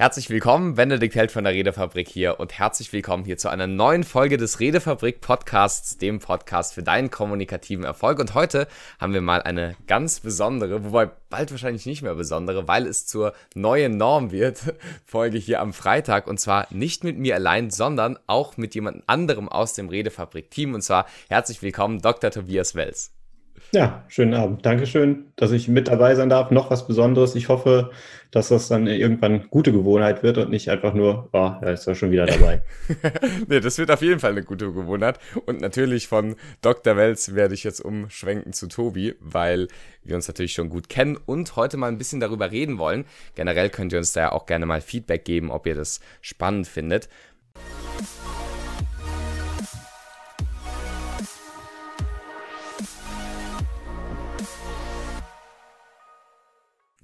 Herzlich willkommen, Benedikt Held von der Redefabrik hier und herzlich willkommen hier zu einer neuen Folge des Redefabrik Podcasts, dem Podcast für deinen kommunikativen Erfolg. Und heute haben wir mal eine ganz besondere, wobei bald wahrscheinlich nicht mehr besondere, weil es zur neuen Norm wird, Folge hier am Freitag. Und zwar nicht mit mir allein, sondern auch mit jemand anderem aus dem Redefabrik-Team. Und zwar herzlich willkommen, Dr. Tobias Wells. Ja, schönen Abend. Dankeschön, dass ich mit dabei sein darf. Noch was Besonderes. Ich hoffe, dass das dann irgendwann gute Gewohnheit wird und nicht einfach nur, oh, er ist ja schon wieder dabei. nee, das wird auf jeden Fall eine gute Gewohnheit. Und natürlich von Dr. Welz werde ich jetzt umschwenken zu Tobi, weil wir uns natürlich schon gut kennen und heute mal ein bisschen darüber reden wollen. Generell könnt ihr uns da ja auch gerne mal Feedback geben, ob ihr das spannend findet.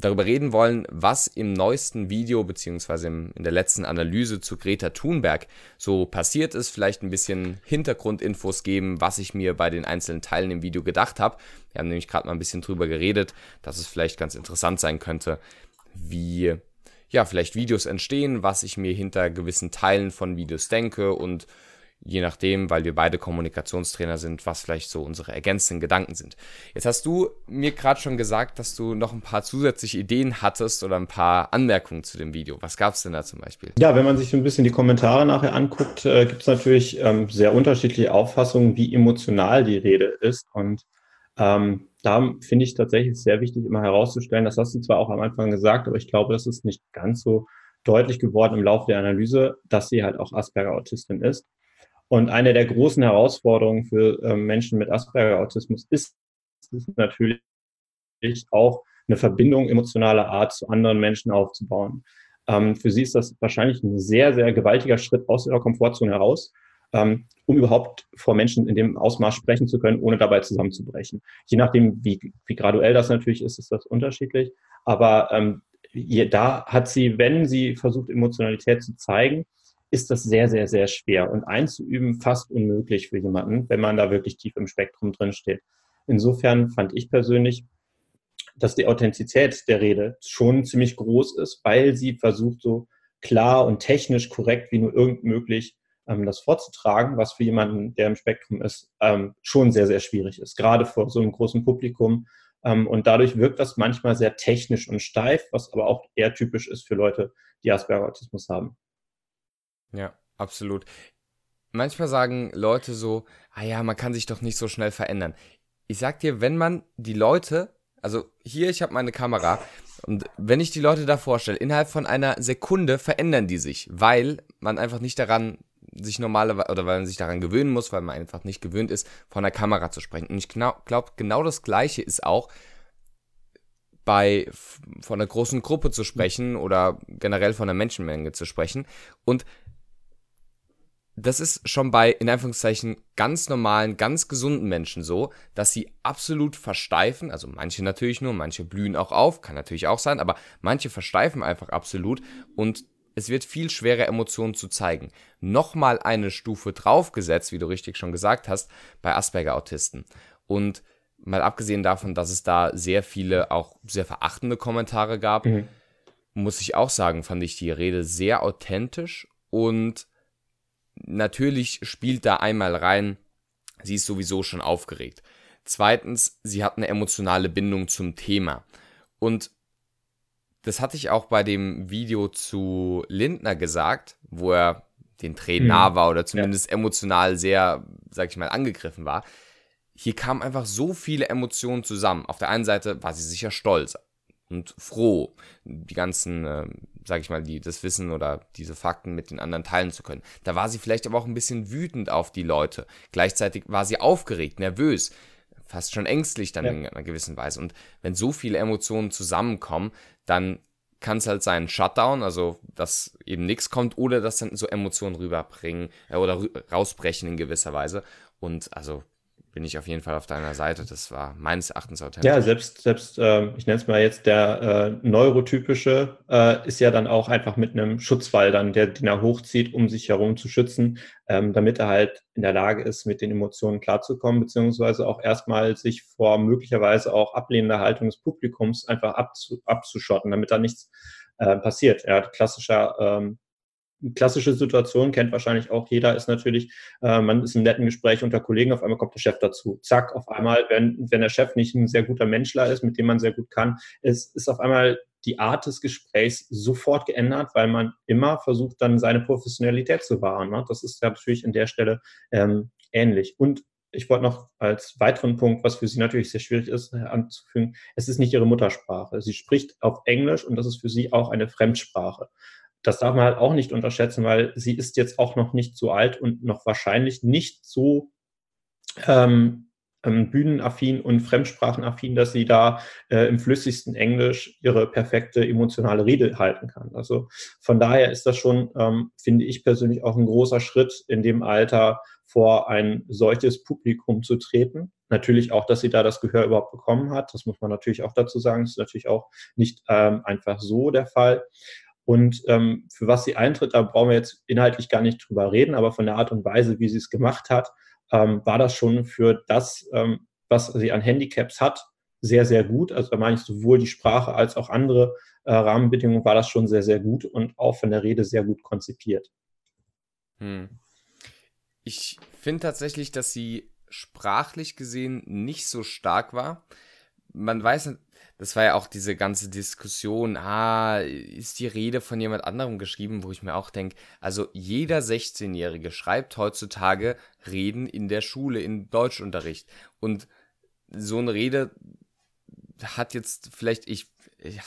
Darüber reden wollen, was im neuesten Video beziehungsweise in der letzten Analyse zu Greta Thunberg so passiert ist, vielleicht ein bisschen Hintergrundinfos geben, was ich mir bei den einzelnen Teilen im Video gedacht habe. Wir haben nämlich gerade mal ein bisschen drüber geredet, dass es vielleicht ganz interessant sein könnte, wie ja, vielleicht Videos entstehen, was ich mir hinter gewissen Teilen von Videos denke und je nachdem, weil wir beide Kommunikationstrainer sind, was vielleicht so unsere ergänzenden Gedanken sind. Jetzt hast du mir gerade schon gesagt, dass du noch ein paar zusätzliche Ideen hattest oder ein paar Anmerkungen zu dem Video. Was gab es denn da zum Beispiel? Ja, wenn man sich so ein bisschen die Kommentare nachher anguckt, äh, gibt es natürlich ähm, sehr unterschiedliche Auffassungen, wie emotional die Rede ist. Und ähm, da finde ich tatsächlich sehr wichtig, immer herauszustellen, das hast du zwar auch am Anfang gesagt, aber ich glaube, das ist nicht ganz so deutlich geworden im Laufe der Analyse, dass sie halt auch Asperger-Autistin ist. Und eine der großen Herausforderungen für äh, Menschen mit Asperger-Autismus ist, ist natürlich auch eine Verbindung emotionaler Art zu anderen Menschen aufzubauen. Ähm, für sie ist das wahrscheinlich ein sehr, sehr gewaltiger Schritt aus ihrer Komfortzone heraus, ähm, um überhaupt vor Menschen in dem Ausmaß sprechen zu können, ohne dabei zusammenzubrechen. Je nachdem, wie, wie graduell das natürlich ist, ist das unterschiedlich. Aber ähm, da hat sie, wenn sie versucht, Emotionalität zu zeigen, ist das sehr, sehr, sehr schwer und einzuüben fast unmöglich für jemanden, wenn man da wirklich tief im Spektrum drin steht. Insofern fand ich persönlich, dass die Authentizität der Rede schon ziemlich groß ist, weil sie versucht, so klar und technisch korrekt wie nur irgend möglich ähm, das vorzutragen, was für jemanden, der im Spektrum ist, ähm, schon sehr, sehr schwierig ist, gerade vor so einem großen Publikum. Ähm, und dadurch wirkt das manchmal sehr technisch und steif, was aber auch eher typisch ist für Leute, die Asperger-Autismus haben. Ja, absolut. Manchmal sagen Leute so, ah ja, man kann sich doch nicht so schnell verändern. Ich sag dir, wenn man die Leute, also hier, ich habe meine Kamera, und wenn ich die Leute da vorstelle, innerhalb von einer Sekunde verändern die sich, weil man einfach nicht daran sich normalerweise, oder weil man sich daran gewöhnen muss, weil man einfach nicht gewöhnt ist, von der Kamera zu sprechen. Und ich glaube, genau das Gleiche ist auch bei von einer großen Gruppe zu sprechen oder generell von einer Menschenmenge zu sprechen. Und das ist schon bei, in Anführungszeichen, ganz normalen, ganz gesunden Menschen so, dass sie absolut versteifen, also manche natürlich nur, manche blühen auch auf, kann natürlich auch sein, aber manche versteifen einfach absolut und es wird viel schwerer, Emotionen zu zeigen. Nochmal eine Stufe draufgesetzt, wie du richtig schon gesagt hast, bei Asperger-Autisten. Und mal abgesehen davon, dass es da sehr viele auch sehr verachtende Kommentare gab, mhm. muss ich auch sagen, fand ich die Rede sehr authentisch und natürlich spielt da einmal rein, sie ist sowieso schon aufgeregt. Zweitens, sie hat eine emotionale Bindung zum Thema. Und das hatte ich auch bei dem Video zu Lindner gesagt, wo er den Tränen mhm. nah war oder zumindest ja. emotional sehr, sag ich mal, angegriffen war. Hier kamen einfach so viele Emotionen zusammen. Auf der einen Seite war sie sicher stolz und froh, die ganzen äh, sage ich mal, die, das Wissen oder diese Fakten mit den anderen teilen zu können. Da war sie vielleicht aber auch ein bisschen wütend auf die Leute. Gleichzeitig war sie aufgeregt, nervös, fast schon ängstlich dann ja. in einer gewissen Weise. Und wenn so viele Emotionen zusammenkommen, dann kann es halt sein Shutdown, also dass eben nichts kommt, oder dass dann so Emotionen rüberbringen äh, oder rausbrechen in gewisser Weise. Und also bin ich auf jeden Fall auf deiner Seite. Das war meines Erachtens authentisch. Ja, selbst, selbst äh, ich nenne es mal jetzt der äh, neurotypische, äh, ist ja dann auch einfach mit einem Schutzwall dann, der den er hochzieht, um sich herum zu schützen, ähm, damit er halt in der Lage ist, mit den Emotionen klarzukommen, beziehungsweise auch erstmal sich vor möglicherweise auch ablehnender Haltung des Publikums einfach abzu, abzuschotten, damit da nichts äh, passiert. Ja, klassischer ähm, klassische Situation kennt wahrscheinlich auch jeder, ist natürlich, äh, man ist im netten Gespräch unter Kollegen, auf einmal kommt der Chef dazu. Zack, auf einmal, wenn, wenn der Chef nicht ein sehr guter Menschler ist, mit dem man sehr gut kann, ist, ist auf einmal die Art des Gesprächs sofort geändert, weil man immer versucht, dann seine Professionalität zu wahren. Ne? Das ist ja natürlich an der Stelle ähm, ähnlich. Und ich wollte noch als weiteren Punkt, was für sie natürlich sehr schwierig ist, äh, anzufügen, es ist nicht ihre Muttersprache. Sie spricht auf Englisch und das ist für sie auch eine Fremdsprache das darf man halt auch nicht unterschätzen, weil sie ist jetzt auch noch nicht so alt und noch wahrscheinlich nicht so ähm, ähm, bühnenaffin und fremdsprachenaffin, dass sie da äh, im flüssigsten Englisch ihre perfekte emotionale Rede halten kann. Also von daher ist das schon, ähm, finde ich persönlich, auch ein großer Schritt in dem Alter vor ein solches Publikum zu treten. Natürlich auch, dass sie da das Gehör überhaupt bekommen hat. Das muss man natürlich auch dazu sagen. Das ist natürlich auch nicht ähm, einfach so der Fall. Und ähm, für was sie eintritt, da brauchen wir jetzt inhaltlich gar nicht drüber reden, aber von der Art und Weise, wie sie es gemacht hat, ähm, war das schon für das, ähm, was sie an Handicaps hat, sehr, sehr gut. Also da meine ich sowohl die Sprache als auch andere äh, Rahmenbedingungen war das schon sehr, sehr gut und auch von der Rede sehr gut konzipiert. Hm. Ich finde tatsächlich, dass sie sprachlich gesehen nicht so stark war. Man weiß das war ja auch diese ganze Diskussion, ah, ist die Rede von jemand anderem geschrieben, wo ich mir auch denke, also jeder 16-Jährige schreibt heutzutage Reden in der Schule, in Deutschunterricht. Und so eine Rede hat jetzt vielleicht, ich,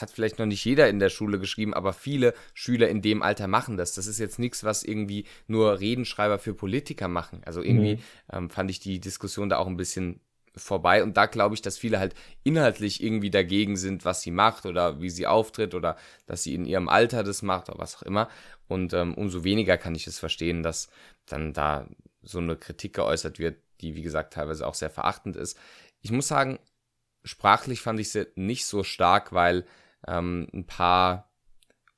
hat vielleicht noch nicht jeder in der Schule geschrieben, aber viele Schüler in dem Alter machen das. Das ist jetzt nichts, was irgendwie nur Redenschreiber für Politiker machen. Also irgendwie mhm. ähm, fand ich die Diskussion da auch ein bisschen vorbei. Und da glaube ich, dass viele halt inhaltlich irgendwie dagegen sind, was sie macht oder wie sie auftritt oder dass sie in ihrem Alter das macht oder was auch immer. Und ähm, umso weniger kann ich es verstehen, dass dann da so eine Kritik geäußert wird, die wie gesagt teilweise auch sehr verachtend ist. Ich muss sagen, sprachlich fand ich sie nicht so stark, weil ähm, ein paar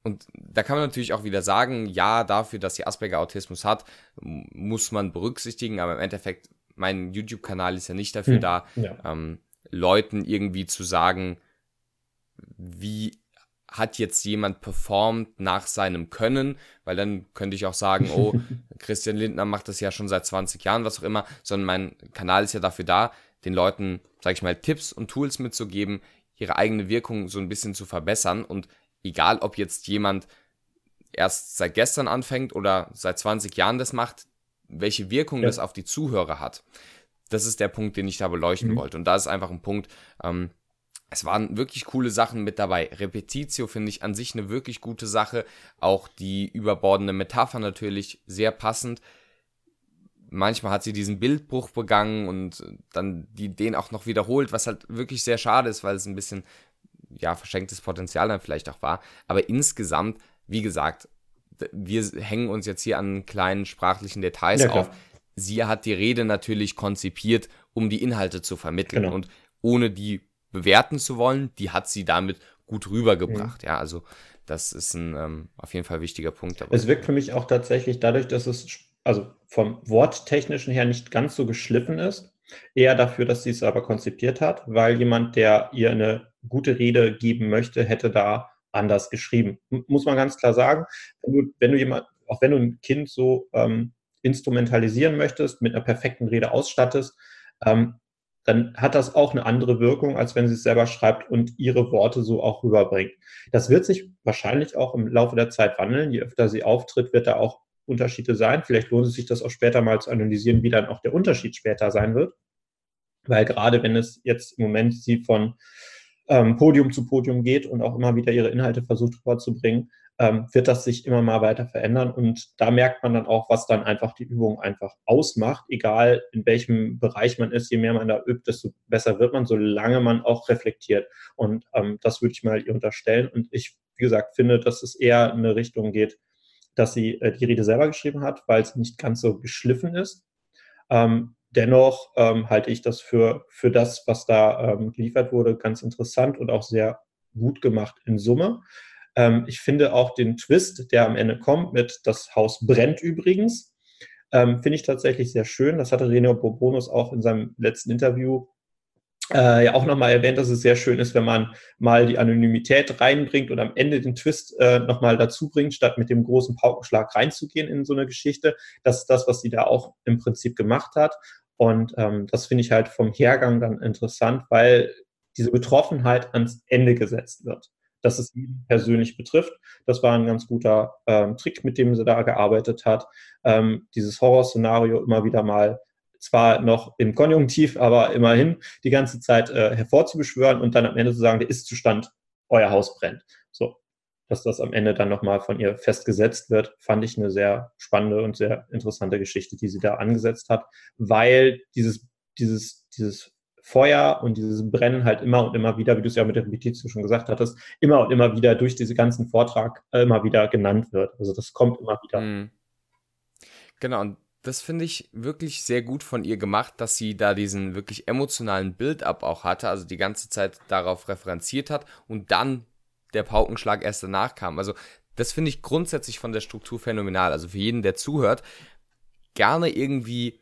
und da kann man natürlich auch wieder sagen, ja, dafür, dass sie Asperger-Autismus hat, muss man berücksichtigen, aber im Endeffekt mein YouTube-Kanal ist ja nicht dafür hm, da, ja. ähm, Leuten irgendwie zu sagen, wie hat jetzt jemand performt nach seinem Können, weil dann könnte ich auch sagen, oh, Christian Lindner macht das ja schon seit 20 Jahren, was auch immer, sondern mein Kanal ist ja dafür da, den Leuten, sag ich mal, Tipps und Tools mitzugeben, ihre eigene Wirkung so ein bisschen zu verbessern. Und egal, ob jetzt jemand erst seit gestern anfängt oder seit 20 Jahren das macht, welche Wirkung ja. das auf die Zuhörer hat. Das ist der Punkt, den ich da beleuchten mhm. wollte. Und da ist einfach ein Punkt, ähm, es waren wirklich coole Sachen mit dabei. Repetitio finde ich an sich eine wirklich gute Sache. Auch die überbordende Metapher natürlich sehr passend. Manchmal hat sie diesen Bildbruch begangen und dann die, den auch noch wiederholt, was halt wirklich sehr schade ist, weil es ein bisschen, ja, verschenktes Potenzial dann vielleicht auch war. Aber insgesamt, wie gesagt, wir hängen uns jetzt hier an kleinen sprachlichen Details ja, auf. Sie hat die Rede natürlich konzipiert, um die Inhalte zu vermitteln. Genau. Und ohne die bewerten zu wollen, die hat sie damit gut rübergebracht. Mhm. Ja, also das ist ein ähm, auf jeden Fall wichtiger Punkt. Dabei. Es wirkt für mich auch tatsächlich dadurch, dass es also vom Worttechnischen her nicht ganz so geschliffen ist, eher dafür, dass sie es aber konzipiert hat, weil jemand, der ihr eine gute Rede geben möchte, hätte da anders geschrieben. Muss man ganz klar sagen, wenn du, wenn du jemand, auch wenn du ein Kind so ähm, instrumentalisieren möchtest, mit einer perfekten Rede ausstattest, ähm, dann hat das auch eine andere Wirkung, als wenn sie es selber schreibt und ihre Worte so auch rüberbringt. Das wird sich wahrscheinlich auch im Laufe der Zeit wandeln. Je öfter sie auftritt, wird da auch Unterschiede sein. Vielleicht lohnt es sich das auch später mal zu analysieren, wie dann auch der Unterschied später sein wird. Weil gerade wenn es jetzt im Moment sie von ähm, Podium zu Podium geht und auch immer wieder ihre Inhalte versucht vorzubringen, ähm, wird das sich immer mal weiter verändern. Und da merkt man dann auch, was dann einfach die Übung einfach ausmacht. Egal in welchem Bereich man ist, je mehr man da übt, desto besser wird man, solange man auch reflektiert. Und ähm, das würde ich mal ihr unterstellen. Und ich, wie gesagt, finde, dass es eher in eine Richtung geht, dass sie äh, die Rede selber geschrieben hat, weil es nicht ganz so geschliffen ist. Ähm, dennoch ähm, halte ich das für, für das, was da ähm, geliefert wurde, ganz interessant und auch sehr gut gemacht in Summe. Ähm, ich finde auch den Twist, der am Ende kommt mit Das Haus brennt übrigens, ähm, finde ich tatsächlich sehr schön. Das hatte René Bourbonus auch in seinem letzten Interview äh, ja auch nochmal erwähnt, dass es sehr schön ist, wenn man mal die Anonymität reinbringt und am Ende den Twist äh, nochmal dazu bringt, statt mit dem großen Paukenschlag reinzugehen in so eine Geschichte. Das ist das, was sie da auch im Prinzip gemacht hat. Und ähm, das finde ich halt vom Hergang dann interessant, weil diese Betroffenheit ans Ende gesetzt wird, dass es ihn persönlich betrifft. Das war ein ganz guter ähm, Trick, mit dem sie da gearbeitet hat. Ähm, dieses Horrorszenario immer wieder mal zwar noch im Konjunktiv, aber immerhin die ganze Zeit äh, hervorzubeschwören und dann am Ende zu sagen, der Ist-Zustand, euer Haus brennt. Dass das am Ende dann nochmal von ihr festgesetzt wird, fand ich eine sehr spannende und sehr interessante Geschichte, die sie da angesetzt hat, weil dieses, dieses, dieses Feuer und dieses Brennen halt immer und immer wieder, wie du es ja mit der Repetitio schon gesagt hattest, immer und immer wieder durch diesen ganzen Vortrag immer wieder genannt wird. Also das kommt immer wieder. Mhm. Genau, und das finde ich wirklich sehr gut von ihr gemacht, dass sie da diesen wirklich emotionalen Build-up auch hatte, also die ganze Zeit darauf referenziert hat und dann der Paukenschlag erst danach kam. Also das finde ich grundsätzlich von der Struktur phänomenal. Also für jeden, der zuhört, gerne irgendwie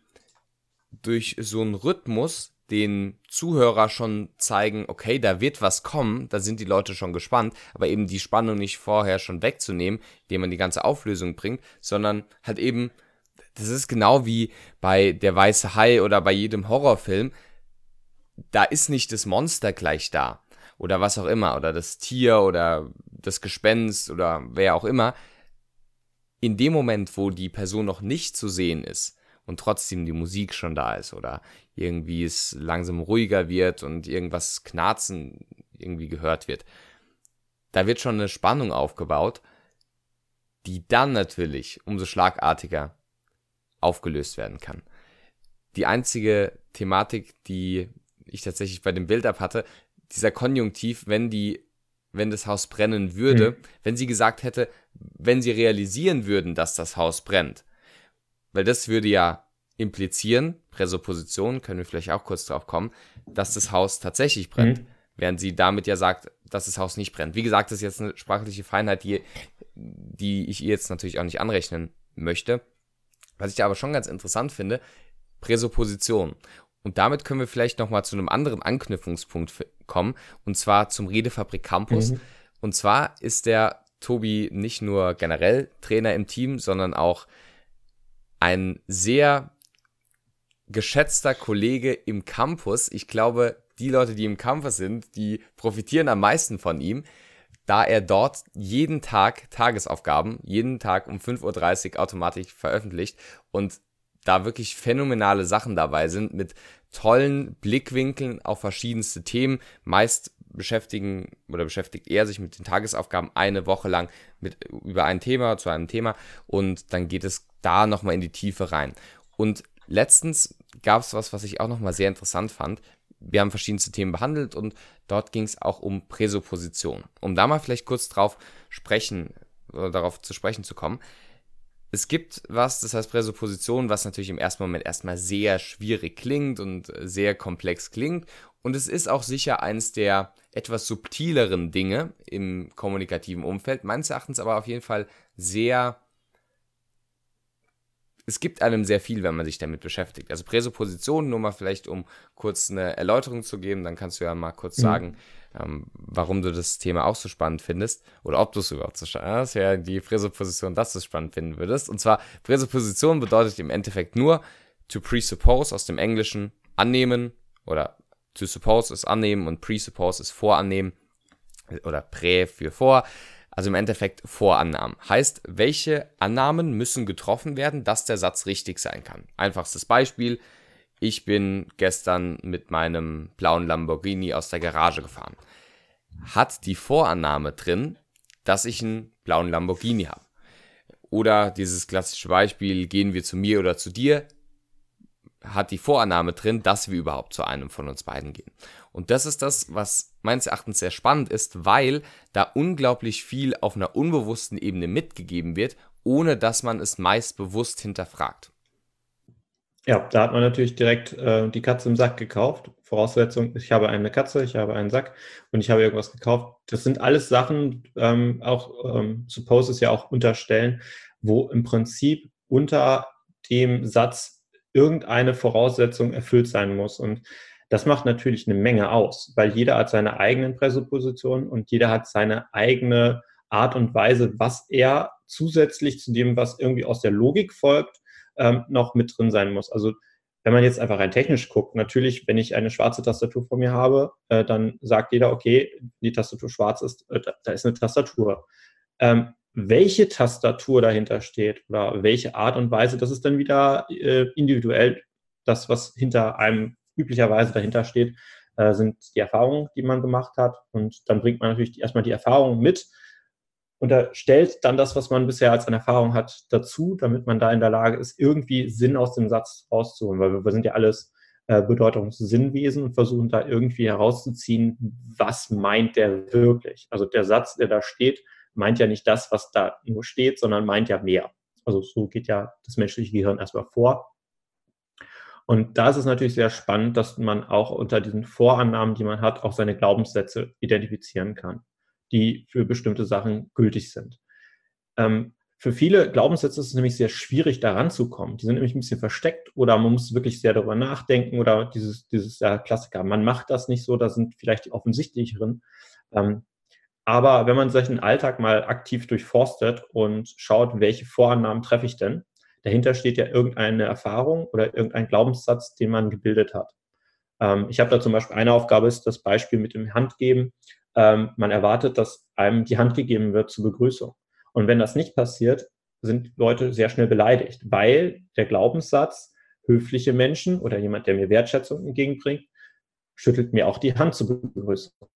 durch so einen Rhythmus den Zuhörer schon zeigen, okay, da wird was kommen, da sind die Leute schon gespannt, aber eben die Spannung nicht vorher schon wegzunehmen, indem man die ganze Auflösung bringt, sondern halt eben das ist genau wie bei Der Weiße Hai oder bei jedem Horrorfilm. Da ist nicht das Monster gleich da. Oder was auch immer. Oder das Tier oder das Gespenst oder wer auch immer. In dem Moment, wo die Person noch nicht zu sehen ist und trotzdem die Musik schon da ist oder irgendwie es langsam ruhiger wird und irgendwas knarzen irgendwie gehört wird, da wird schon eine Spannung aufgebaut, die dann natürlich umso schlagartiger aufgelöst werden kann. Die einzige Thematik, die ich tatsächlich bei dem Build-up hatte, dieser Konjunktiv, wenn die, wenn das Haus brennen würde, mhm. wenn sie gesagt hätte, wenn sie realisieren würden, dass das Haus brennt, weil das würde ja implizieren, Präsupposition, können wir vielleicht auch kurz drauf kommen, dass das Haus tatsächlich brennt, mhm. während sie damit ja sagt, dass das Haus nicht brennt. Wie gesagt, das ist jetzt eine sprachliche Feinheit, die, die ich ihr jetzt natürlich auch nicht anrechnen möchte. Was ich aber schon ganz interessant finde, Präsupposition. Und damit können wir vielleicht nochmal zu einem anderen Anknüpfungspunkt kommen, und zwar zum Redefabrik Campus. Mhm. Und zwar ist der Tobi nicht nur generell Trainer im Team, sondern auch ein sehr geschätzter Kollege im Campus. Ich glaube, die Leute, die im Campus sind, die profitieren am meisten von ihm da er dort jeden Tag Tagesaufgaben, jeden Tag um 5.30 Uhr automatisch veröffentlicht und da wirklich phänomenale Sachen dabei sind mit tollen Blickwinkeln auf verschiedenste Themen. Meist beschäftigen oder beschäftigt er sich mit den Tagesaufgaben eine Woche lang mit über ein Thema zu einem Thema und dann geht es da nochmal in die Tiefe rein. Und letztens gab es was, was ich auch nochmal sehr interessant fand wir haben verschiedenste Themen behandelt und dort ging es auch um Präsupposition. Um da mal vielleicht kurz drauf sprechen, oder darauf zu sprechen zu kommen. Es gibt was, das heißt Präsupposition, was natürlich im ersten Moment erstmal sehr schwierig klingt und sehr komplex klingt. Und es ist auch sicher eines der etwas subtileren Dinge im kommunikativen Umfeld, meines Erachtens aber auf jeden Fall sehr es gibt einem sehr viel, wenn man sich damit beschäftigt. Also Präsuppositionen, nur mal vielleicht, um kurz eine Erläuterung zu geben, dann kannst du ja mal kurz mhm. sagen, ähm, warum du das Thema auch so spannend findest oder ob du es überhaupt so spannend hast. Ja, die Präsupposition, dass du es spannend finden würdest. Und zwar, Präsupposition bedeutet im Endeffekt nur to presuppose aus dem Englischen annehmen oder to suppose ist annehmen und presuppose ist vorannehmen oder prä für vor. Also im Endeffekt Vorannahmen. Heißt, welche Annahmen müssen getroffen werden, dass der Satz richtig sein kann? Einfachstes Beispiel. Ich bin gestern mit meinem blauen Lamborghini aus der Garage gefahren. Hat die Vorannahme drin, dass ich einen blauen Lamborghini habe? Oder dieses klassische Beispiel, gehen wir zu mir oder zu dir? hat die Vorannahme drin, dass wir überhaupt zu einem von uns beiden gehen. Und das ist das, was meines Erachtens sehr spannend ist, weil da unglaublich viel auf einer unbewussten Ebene mitgegeben wird, ohne dass man es meist bewusst hinterfragt. Ja, da hat man natürlich direkt äh, die Katze im Sack gekauft. Voraussetzung, ich habe eine Katze, ich habe einen Sack und ich habe irgendwas gekauft. Das sind alles Sachen, ähm, auch ähm, Suppose es ja auch unterstellen, wo im Prinzip unter dem Satz irgendeine Voraussetzung erfüllt sein muss. Und Das macht natürlich eine Menge aus, weil jeder hat seine eigenen Präsuppositionen und jeder hat seine eigene Art und Weise, was er zusätzlich zu dem, was irgendwie aus der Logik folgt, ähm, noch mit drin sein muss. Also wenn man jetzt einfach rein technisch guckt, natürlich, wenn ich eine schwarze Tastatur vor mir habe, äh, dann sagt jeder, okay, die Tastatur schwarz ist, äh, da, da, ist eine Tastatur. Ähm, welche Tastatur dahinter steht oder welche Art und Weise, das ist dann wieder äh, individuell. Das, was hinter einem üblicherweise dahinter steht, äh, sind die Erfahrungen, die man gemacht hat. Und dann bringt man natürlich erstmal die Erfahrungen mit und er stellt dann das, was man bisher als eine Erfahrung hat, dazu, damit man da in der Lage ist, irgendwie Sinn aus dem Satz rauszuholen, weil wir, wir sind ja alles äh, Bedeutungssinnwesen und versuchen da irgendwie herauszuziehen, was meint der wirklich. Also der Satz, der da steht, meint ja nicht das, was da nur steht, sondern meint ja mehr. Also so geht ja das menschliche Gehirn erstmal vor. Und da ist es natürlich sehr spannend, dass man auch unter diesen Vorannahmen, die man hat, auch seine Glaubenssätze identifizieren kann die für bestimmte Sachen gültig sind. Ähm, für viele Glaubenssätze ist es nämlich sehr schwierig, da ranzukommen. Die sind nämlich ein bisschen versteckt oder man muss wirklich sehr darüber nachdenken oder dieses, dieses ja, Klassiker, man macht das nicht so, da sind vielleicht die offensichtlicheren. Ähm, aber wenn man solchen Alltag mal aktiv durchforstet und schaut, welche Vorannahmen treffe ich denn, dahinter steht ja irgendeine Erfahrung oder irgendein Glaubenssatz, den man gebildet hat. Ähm, ich habe da zum Beispiel eine Aufgabe, ist das Beispiel mit dem Handgeben ähm, man erwartet, dass einem die Hand gegeben wird zur Begrüßung. Und wenn das nicht passiert, sind Leute sehr schnell beleidigt, weil der Glaubenssatz, höfliche Menschen oder jemand, der mir Wertschätzung entgegenbringt, schüttelt mir auch die Hand zur Begrüßung.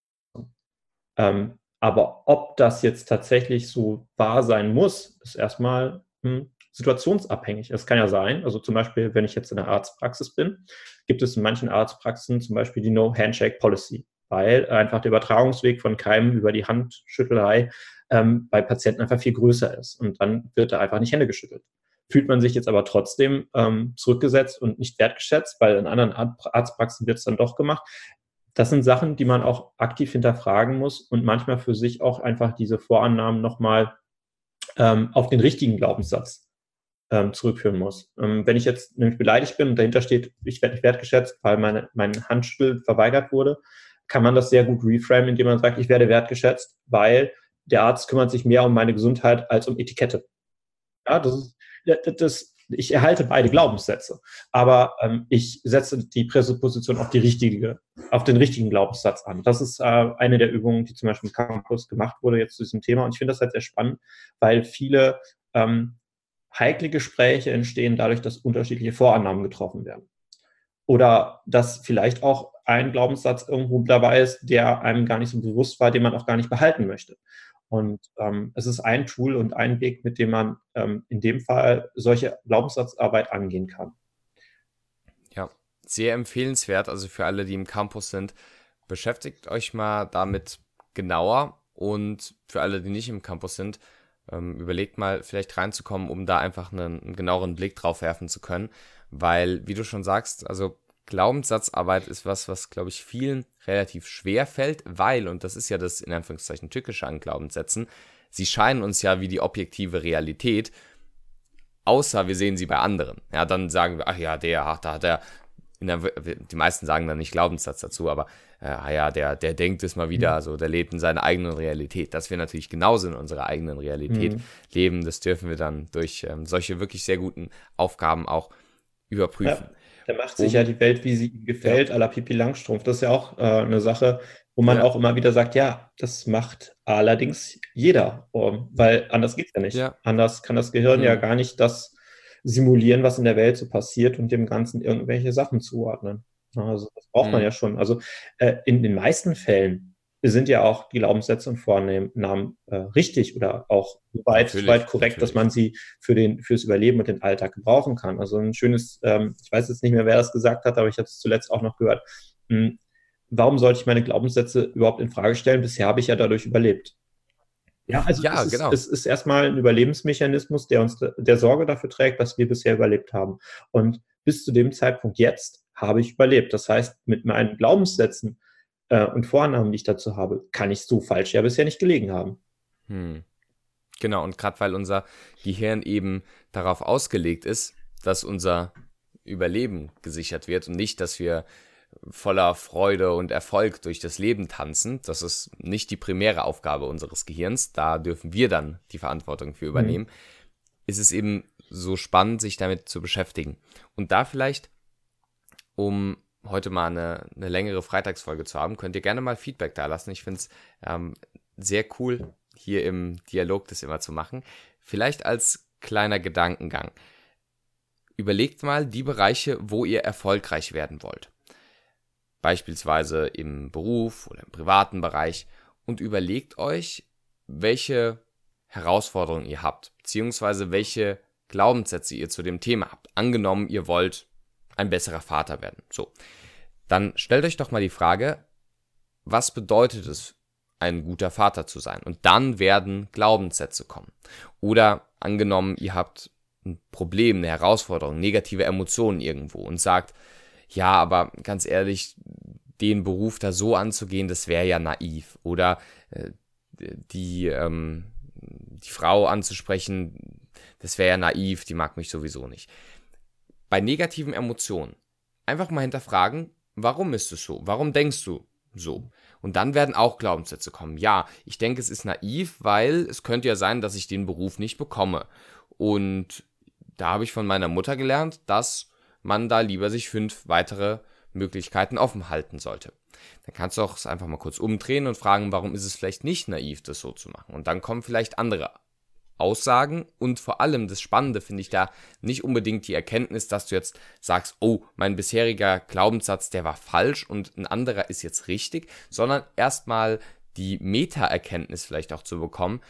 Ähm, aber ob das jetzt tatsächlich so wahr sein muss, ist erstmal hm, situationsabhängig. Es kann ja sein, also zum Beispiel, wenn ich jetzt in der Arztpraxis bin, gibt es in manchen Arztpraxen zum Beispiel die No-Handshake-Policy weil einfach der Übertragungsweg von Keimen über die Handschüttelei ähm, bei Patienten einfach viel größer ist. Und dann wird da einfach nicht Hände geschüttelt. Fühlt man sich jetzt aber trotzdem ähm, zurückgesetzt und nicht wertgeschätzt, weil in anderen Arztpraxen wird es dann doch gemacht. Das sind Sachen, die man auch aktiv hinterfragen muss und manchmal für sich auch einfach diese Vorannahmen nochmal ähm, auf den richtigen Glaubenssatz ähm, zurückführen muss. Ähm, wenn ich jetzt nämlich beleidigt bin und dahinter steht, ich werde nicht wertgeschätzt, weil meine, mein Handschüttel verweigert wurde, kann man das sehr gut reframen, indem man sagt, ich werde wertgeschätzt, weil der Arzt kümmert sich mehr um meine Gesundheit als um Etikette. Ja, das ist, das, ich erhalte beide Glaubenssätze, aber ähm, ich setze die Präsupposition auf die richtige, auf den richtigen Glaubenssatz an. Das ist äh, eine der Übungen, die zum Beispiel im Campus gemacht wurde jetzt zu diesem Thema. Und ich finde das halt sehr spannend, weil viele ähm, heikle Gespräche entstehen dadurch, dass unterschiedliche Vorannahmen getroffen werden. Oder dass vielleicht auch ein Glaubenssatz irgendwo dabei ist, der einem gar nicht so bewusst war, den man auch gar nicht behalten möchte. Und ähm, es ist ein Tool und ein Weg, mit dem man ähm, in dem Fall solche Glaubenssatzarbeit angehen kann. Ja, sehr empfehlenswert. Also für alle, die im Campus sind, beschäftigt euch mal damit genauer. Und für alle, die nicht im Campus sind, ähm, überlegt mal, vielleicht reinzukommen, um da einfach einen, einen genaueren Blick drauf werfen zu können. Weil, wie du schon sagst, also Glaubenssatzarbeit ist was, was, glaube ich, vielen relativ schwer fällt, weil, und das ist ja das in Anführungszeichen tückische an Glaubenssätzen, sie scheinen uns ja wie die objektive Realität, außer wir sehen sie bei anderen. Ja, dann sagen wir, ach ja, der, ach, da hat er, der, die meisten sagen dann nicht Glaubenssatz dazu, aber ah ja, der, der denkt es mal wieder, mhm. so, der lebt in seiner eigenen Realität. Dass wir natürlich genauso in unserer eigenen Realität mhm. leben, das dürfen wir dann durch ähm, solche wirklich sehr guten Aufgaben auch überprüfen. Ja. Der macht sich um, ja die Welt, wie sie ihm gefällt, ja. à la Pipi Langstrumpf. Das ist ja auch äh, eine Sache, wo man ja. auch immer wieder sagt, ja, das macht allerdings jeder, um, weil anders geht es ja nicht. Ja. Anders kann das Gehirn ja. ja gar nicht das simulieren, was in der Welt so passiert und dem Ganzen irgendwelche Sachen zuordnen. Also das braucht mhm. man ja schon. Also äh, in den meisten Fällen sind ja auch die Glaubenssätze und Vornamen äh, richtig oder auch weit, weit korrekt, natürlich. dass man sie für den, fürs Überleben und den Alltag gebrauchen kann. Also ein schönes, ähm, ich weiß jetzt nicht mehr, wer das gesagt hat, aber ich habe es zuletzt auch noch gehört. Hm, warum sollte ich meine Glaubenssätze überhaupt in Frage stellen? Bisher habe ich ja dadurch überlebt. Ja, also ja, es, genau. ist, es ist erstmal ein Überlebensmechanismus, der uns der Sorge dafür trägt, dass wir bisher überlebt haben. Und bis zu dem Zeitpunkt jetzt habe ich überlebt. Das heißt, mit meinen Glaubenssätzen äh, und Vornamen, die ich dazu habe, kann ich so falsch ja bisher nicht gelegen haben. Hm. Genau, und gerade weil unser Gehirn eben darauf ausgelegt ist, dass unser Überleben gesichert wird und nicht, dass wir voller Freude und Erfolg durch das Leben tanzen. Das ist nicht die primäre Aufgabe unseres Gehirns. Da dürfen wir dann die Verantwortung für übernehmen. Mhm. Ist es eben so spannend, sich damit zu beschäftigen. Und da vielleicht, um heute mal eine, eine längere Freitagsfolge zu haben, könnt ihr gerne mal Feedback da lassen. Ich finde es ähm, sehr cool, hier im Dialog das immer zu machen. Vielleicht als kleiner Gedankengang. Überlegt mal die Bereiche, wo ihr erfolgreich werden wollt. Beispielsweise im Beruf oder im privaten Bereich und überlegt euch, welche Herausforderungen ihr habt, beziehungsweise welche Glaubenssätze ihr zu dem Thema habt. Angenommen, ihr wollt ein besserer Vater werden. So. Dann stellt euch doch mal die Frage, was bedeutet es, ein guter Vater zu sein? Und dann werden Glaubenssätze kommen. Oder angenommen, ihr habt ein Problem, eine Herausforderung, negative Emotionen irgendwo und sagt, ja, aber ganz ehrlich, den Beruf da so anzugehen, das wäre ja naiv. Oder äh, die, ähm, die Frau anzusprechen, das wäre ja naiv, die mag mich sowieso nicht. Bei negativen Emotionen einfach mal hinterfragen, warum ist es so? Warum denkst du so? Und dann werden auch Glaubenssätze kommen. Ja, ich denke, es ist naiv, weil es könnte ja sein, dass ich den Beruf nicht bekomme. Und da habe ich von meiner Mutter gelernt, dass man da lieber sich fünf weitere Möglichkeiten offen halten sollte. Dann kannst du auch es einfach mal kurz umdrehen und fragen, warum ist es vielleicht nicht naiv, das so zu machen? Und dann kommen vielleicht andere Aussagen und vor allem das Spannende finde ich da nicht unbedingt die Erkenntnis, dass du jetzt sagst, oh, mein bisheriger Glaubenssatz, der war falsch und ein anderer ist jetzt richtig, sondern erstmal die Meta-Erkenntnis vielleicht auch zu bekommen,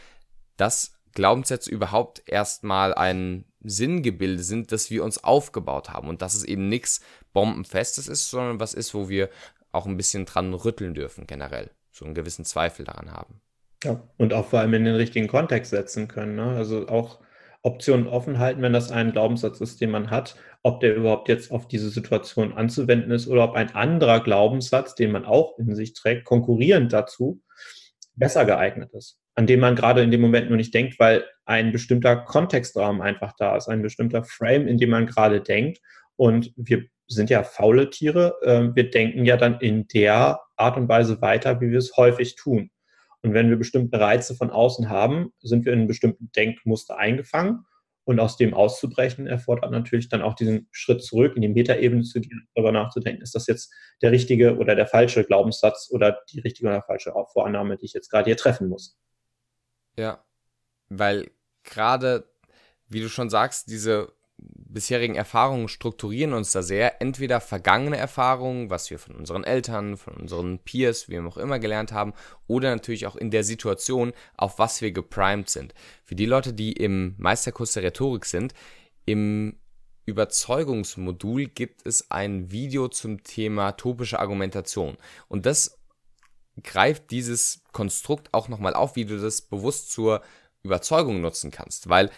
dass Glaubenssätze überhaupt erstmal ein Sinngebilde sind, das wir uns aufgebaut haben und dass es eben nichts Bombenfestes ist, sondern was ist, wo wir auch ein bisschen dran rütteln dürfen generell, so einen gewissen Zweifel daran haben. Ja, und auch vor allem in den richtigen Kontext setzen können. Ne? Also auch Optionen offen halten, wenn das ein Glaubenssatz ist, den man hat, ob der überhaupt jetzt auf diese Situation anzuwenden ist oder ob ein anderer Glaubenssatz, den man auch in sich trägt, konkurrierend dazu, besser geeignet ist, an dem man gerade in dem Moment nur nicht denkt, weil ein bestimmter Kontextraum einfach da ist, ein bestimmter Frame, in dem man gerade denkt. Und wir sind ja faule Tiere. Äh, wir denken ja dann in der Art und Weise weiter, wie wir es häufig tun. Und wenn wir bestimmte Reize von außen haben, sind wir in einem bestimmten Denkmuster eingefangen. Und aus dem auszubrechen erfordert natürlich dann auch diesen Schritt zurück in die Metaebene zu gehen, darüber nachzudenken, ist das jetzt der richtige oder der falsche Glaubenssatz oder die richtige oder falsche Vorannahme, die ich jetzt gerade hier treffen muss. Ja, weil gerade, wie du schon sagst, diese bisherigen Erfahrungen strukturieren uns da sehr. Entweder vergangene Erfahrungen, was wir von unseren Eltern, von unseren Peers, wir auch immer gelernt haben, oder natürlich auch in der Situation, auf was wir geprimed sind. Für die Leute, die im Meisterkurs der Rhetorik sind, im Überzeugungsmodul gibt es ein Video zum Thema topische Argumentation. Und das greift dieses Konstrukt auch nochmal auf, wie du das bewusst zur Überzeugung nutzen kannst. Weil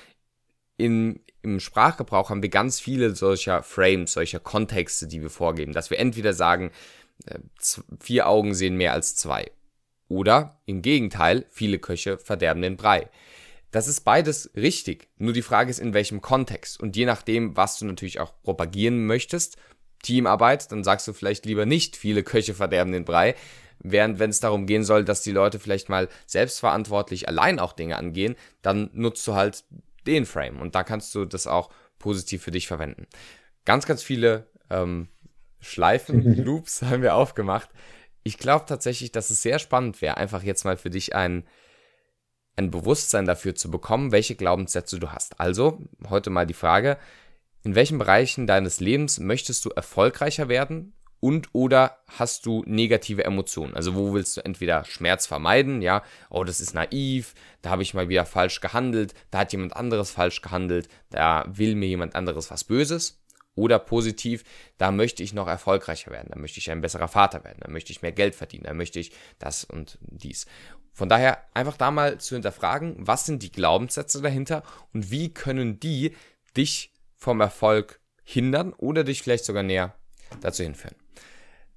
in, im Sprachgebrauch haben wir ganz viele solcher Frames, solcher Kontexte, die wir vorgeben, dass wir entweder sagen, äh, vier Augen sehen mehr als zwei. Oder im Gegenteil, viele Köche verderben den Brei. Das ist beides richtig. Nur die Frage ist, in welchem Kontext. Und je nachdem, was du natürlich auch propagieren möchtest, Teamarbeit, dann sagst du vielleicht lieber nicht, viele Köche verderben den Brei. Während wenn es darum gehen soll, dass die Leute vielleicht mal selbstverantwortlich allein auch Dinge angehen, dann nutzt du halt den Frame. Und da kannst du das auch positiv für dich verwenden. Ganz, ganz viele ähm, Schleifen, Loops haben wir aufgemacht. Ich glaube tatsächlich, dass es sehr spannend wäre, einfach jetzt mal für dich ein, ein Bewusstsein dafür zu bekommen, welche Glaubenssätze du hast. Also, heute mal die Frage, in welchen Bereichen deines Lebens möchtest du erfolgreicher werden? Und oder hast du negative Emotionen? Also wo willst du entweder Schmerz vermeiden, ja, oh, das ist naiv, da habe ich mal wieder falsch gehandelt, da hat jemand anderes falsch gehandelt, da will mir jemand anderes was Böses. Oder positiv, da möchte ich noch erfolgreicher werden, da möchte ich ein besserer Vater werden, da möchte ich mehr Geld verdienen, da möchte ich das und dies. Von daher einfach da mal zu hinterfragen, was sind die Glaubenssätze dahinter und wie können die dich vom Erfolg hindern oder dich vielleicht sogar näher dazu hinführen.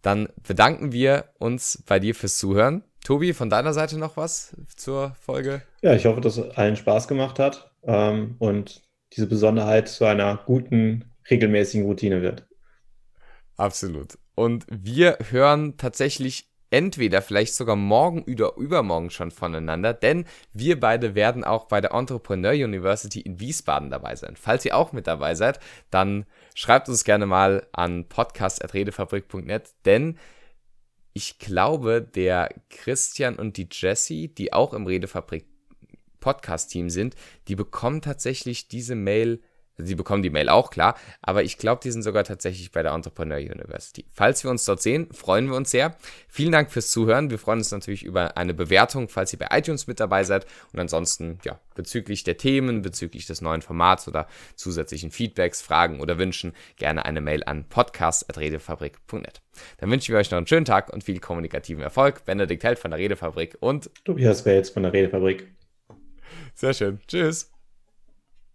Dann bedanken wir uns bei dir fürs Zuhören. Tobi, von deiner Seite noch was zur Folge? Ja, ich hoffe, dass es allen Spaß gemacht hat ähm, und diese Besonderheit zu einer guten, regelmäßigen Routine wird. Absolut. Und wir hören tatsächlich entweder vielleicht sogar morgen oder übermorgen schon voneinander, denn wir beide werden auch bei der Entrepreneur University in Wiesbaden dabei sein. Falls ihr auch mit dabei seid, dann schreibt uns gerne mal an podcast.redefabrik.net, denn ich glaube, der Christian und die Jessie, die auch im Redefabrik Podcast-Team sind, die bekommen tatsächlich diese Mail Sie bekommen die Mail auch, klar, aber ich glaube, die sind sogar tatsächlich bei der Entrepreneur University. Falls wir uns dort sehen, freuen wir uns sehr. Vielen Dank fürs Zuhören. Wir freuen uns natürlich über eine Bewertung, falls ihr bei iTunes mit dabei seid. Und ansonsten, ja, bezüglich der Themen, bezüglich des neuen Formats oder zusätzlichen Feedbacks, Fragen oder Wünschen, gerne eine Mail an podcast.redefabrik.net. Dann wünschen wir euch noch einen schönen Tag und viel kommunikativen Erfolg. Benedikt Held von der Redefabrik und Tobias Wels von der Redefabrik. Sehr schön. Tschüss.